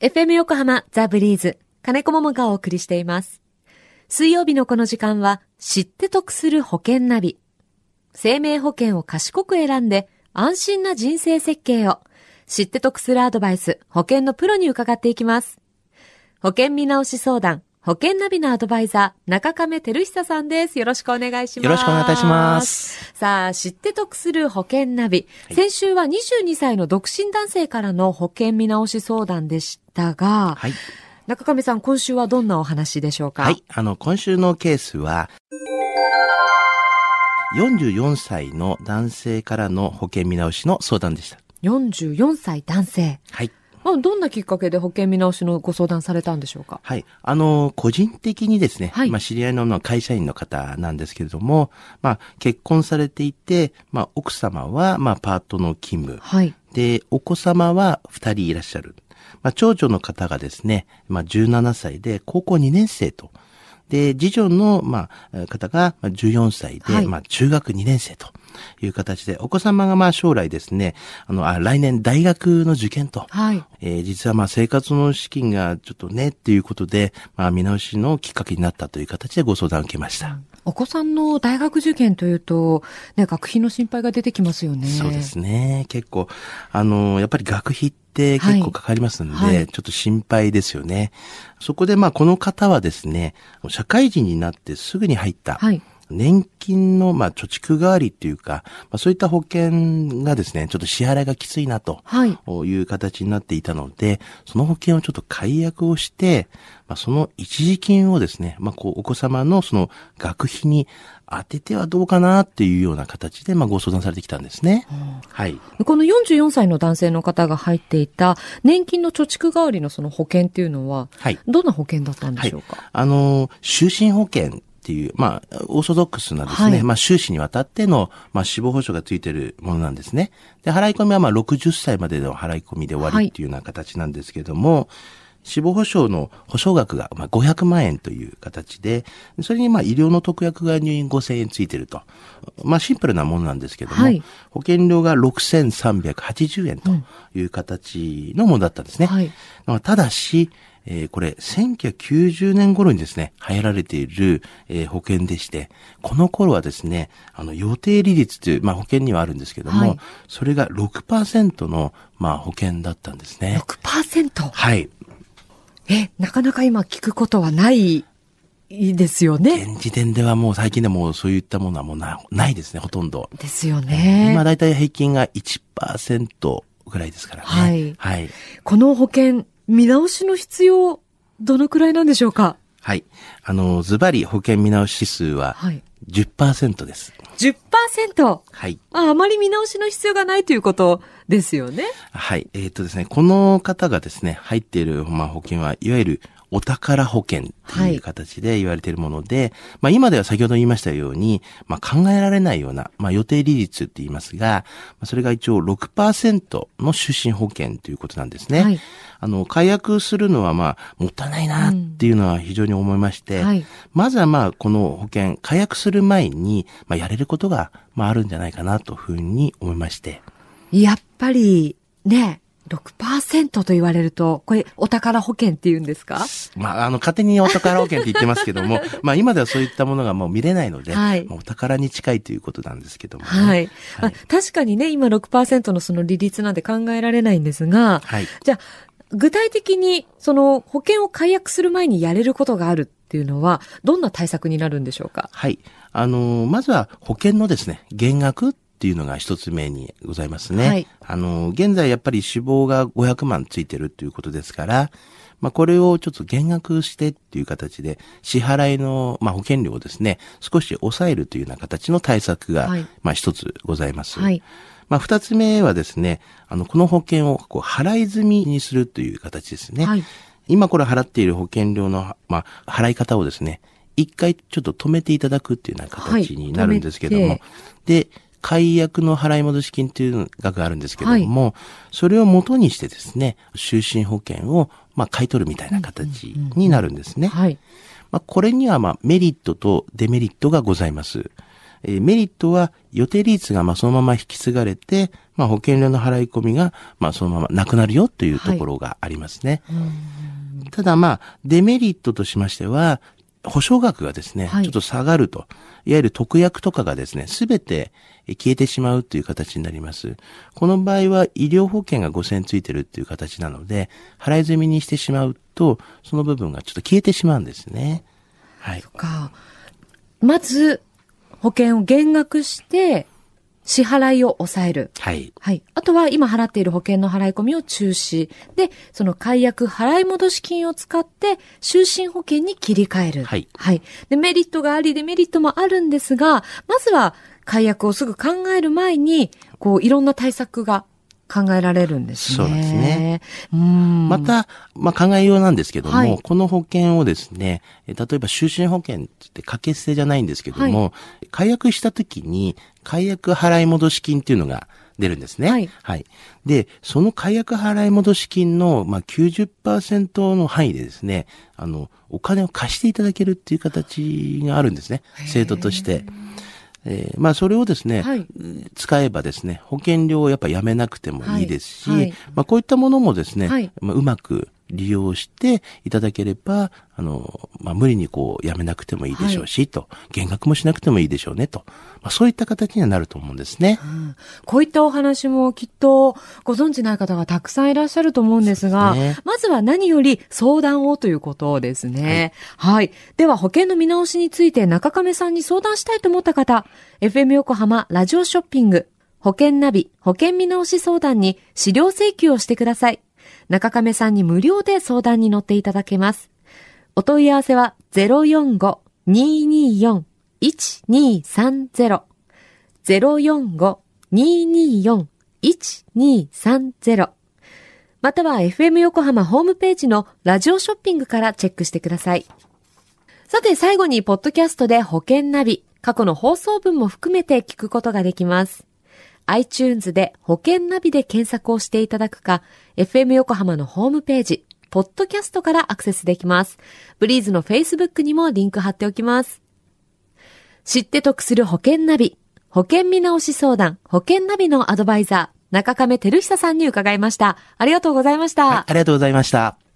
FM 横浜ザ・ブリーズ金子桃がお送りしています。水曜日のこの時間は知って得する保険ナビ。生命保険を賢く選んで安心な人生設計を知って得するアドバイス保険のプロに伺っていきます。保険見直し相談保険ナビのアドバイザー中亀照久さんです。よろしくお願いします。よろしくお願いいたします。さあ、知って得する保険ナビ。先週は22歳の独身男性からの保険見直し相談でしたが、はい。中上さん、今週はどんなお話でしょうか？はい。あの、今週のケースは、44歳の男性からの保険見直しの相談でした。44歳男性。はい。まあどんなきっかけで保険見直しのご相談されたんでしょうか？はい。あの、個人的にですね、はいまあ、知り合いのまあ会社員の方なんですけれども、まあ、結婚されていて、まあ、奥様は、まあ、パートの勤務。はい。で、お子様は二人いらっしゃる。まあ、長女の方がですね、まあ、17歳で高校2年生と。で、次女の、まあ、方がまあ14歳で、はいまあ、中学2年生という形で、お子様がまあ、将来ですね、あの、あ来年大学の受験と。はい。えー実はまあ生活の資金がちょっとねっていうことで、まあ見直しのきっかけになったという形でご相談を受けました。お子さんの大学受験というと、ね、学費の心配が出てきますよね。そうですね。結構、あの、やっぱり学費って結構かかりますんで、はいはいちょっと心配ですよね。そこでまあこの方はですね、社会人になってすぐに入った、はい。年金のまあ貯蓄代わりっていうか、まあそういった保険がですね、ちょっと支払いがきついなと。はい。いう形になっていたので、その保険をちょっと解約をして、まあ、その一時金をですね、まあ、こう、お子様のその学費に当ててはどうかなっていうような形で、まあ、ご相談されてきたんですね。はい。この44歳の男性の方が入っていた年金の貯蓄代わりのその保険っていうのは、はい。どんな保険だったんでしょうか、あの、終身保険っていう、まあ、オーソドックスなですね、はいまあ、終身にわたっての、まあ、死亡保障がついているものなんですね。で、払い込みはまあ、60歳までの払い込みで終わりっていうような形なんですけれども、死亡保障の保証額がまあ500万円という形で、それにまあ医療の特約が入院5000円ついてると。まあシンプルなものなんですけども、はい保険料が6380円という形のものだったんですね。はいまあただし、えーこれ、1990年頃にですね、流行られている、えー保険でして、この頃はですね、あの、予定利率という、まあ保険にはあるんですけども、はいそれが6%の、まあ保険だったんですね。6%。はい。え、なかなか今聞くことはないですよね。現時点ではもう最近でもそういったものはもうなないですね、ほとんど。ですよね。今だいたい平均が1%ぐらいですからね。はいはい。この保険、見直しの必要、どのくらいなんでしょうか？はい。あの、ズバリ保険見直し指数ははい。10%です。10%! はい。ああまり見直しの必要がないということですよね。はい。えっ、とですね、この方がですね、入っている、まあ、保険は、いわゆるお宝保険っていう形で言われているもので、まあ今では先ほど言いましたように、まあ考えられないような、まあ予定利率って言いますが、まあそれが一応6%の出身保険ということなんですね。はい。あの、解約するのはまあ、もったいないなっていうのは非常に思いまして、はい。まずはまあ、この保険、解約する前に、まあやれることが、まああるんじゃないかなというふうに思いまして、やっぱり、ね、6%と言われると、これ、お宝保険って言うんですか？まあ、あの、勝手にお宝保険って言ってますけども、まあ、今ではそういったものがもう見れないので、はいまあお宝に近いということなんですけども、ね。はい。はいあ確かにね、今6%のその利率なんて考えられないんですが、はい。じゃあ、具体的に、その保険を解約する前にやれることがあるっていうのは、どんな対策になるんでしょうか？はい。あのーまずは保険のですね、減額っていうのが一つ目にございますね。はいあのー現在やっぱり死亡が500万ついてるっていうことですから、まあ、これをちょっと減額してっていう形で、支払いの、まあ、保険料をですね、少し抑えるというような形の対策が、はいまあ、一つございます。はい。まあ、二つ目はですね、あの、この保険をこう払い済みにするという形ですね。はい今これ払っている保険料の、まあ、払い方をですね、一回ちょっと止めていただくっていうような形になるんですけども、はいで、解約の払い戻し金っていう額があるんですけども、それを元にしてですね、就寝保険を、まあ、買い取るみたいな形になるんですね。はい。まあ、これには、まあ、メリットとデメリットがございます。えーメリットは予定利率がまあそのまま引き継がれて、まあ保険料の払い込みがまあそのままなくなるよというところがありますね。ただまあ、デメリットとしましては、保証額がですね、はいちょっと下がると。いわゆる特約とかがですね、すべてえ消えてしまうという形になります。この場合は医療保険が5000ついてるっていう形なので、払い済みにしてしまうと、その部分がちょっと消えてしまうんですね。はい。か。まず、保険を減額して、支払いを抑える。はい。はい。あとは今払っている保険の払い込みを中止。で、その解約払い戻し金を使って、就寝保険に切り替える。はいはい。で、メリットがあり、デメリットもあるんですが、まずは解約をすぐ考える前に、こう、いろんな対策が考えられるんですね。そうですね。うん。また、まあ、考えようなんですけども、はいこの保険をですね、え例えば就寝保険って言って掛け捨てじゃないんですけども、解約した時に、解約払い戻し金っていうのが出るんですね。はいで、その解約払い戻し金の、まあ、90%の範囲でですね、あの、お金を貸していただけるっていう形があるんですね。制度として。えーまあ、それをですね、はい。使えばですね、保険料をやっぱやめなくてもいいですし、はい。はい。まあ、こういったものもですね、はい。まあ、うまく利用していただければ、あの、まあ、無理にこう、やめなくてもいいでしょうし、と、減額もしなくてもいいでしょうね、と。まあ、そういった形にはなると思うんですね。うんこういったお話もきっとご存知ない方がたくさんいらっしゃると思うんですが、すねまずは何より相談をということですね。はい。では保険の見直しについて中亀さんに相談したいと思った方、FM 横浜ラジオショッピング保険ナビ保険見直し相談に資料請求をしてください。中亀さんに無料で相談に乗っていただけます。お問い合わせは045-224-1230 045-224-1230または FM 横浜ホームページのラジオショッピングからチェックしてください。さて最後にポッドキャストで保険ナビ、過去の放送分も含めて聞くことができます。iTunes で保険ナビで検索をしていただくか、FM 横浜のホームページ、ポッドキャストからアクセスできます。ブリーズの Facebook にもリンク貼っておきます。知って得する保険ナビ、保険見直し相談、保険ナビのアドバイザー、中亀照久さんに伺いました。ありがとうございました。はいありがとうございました。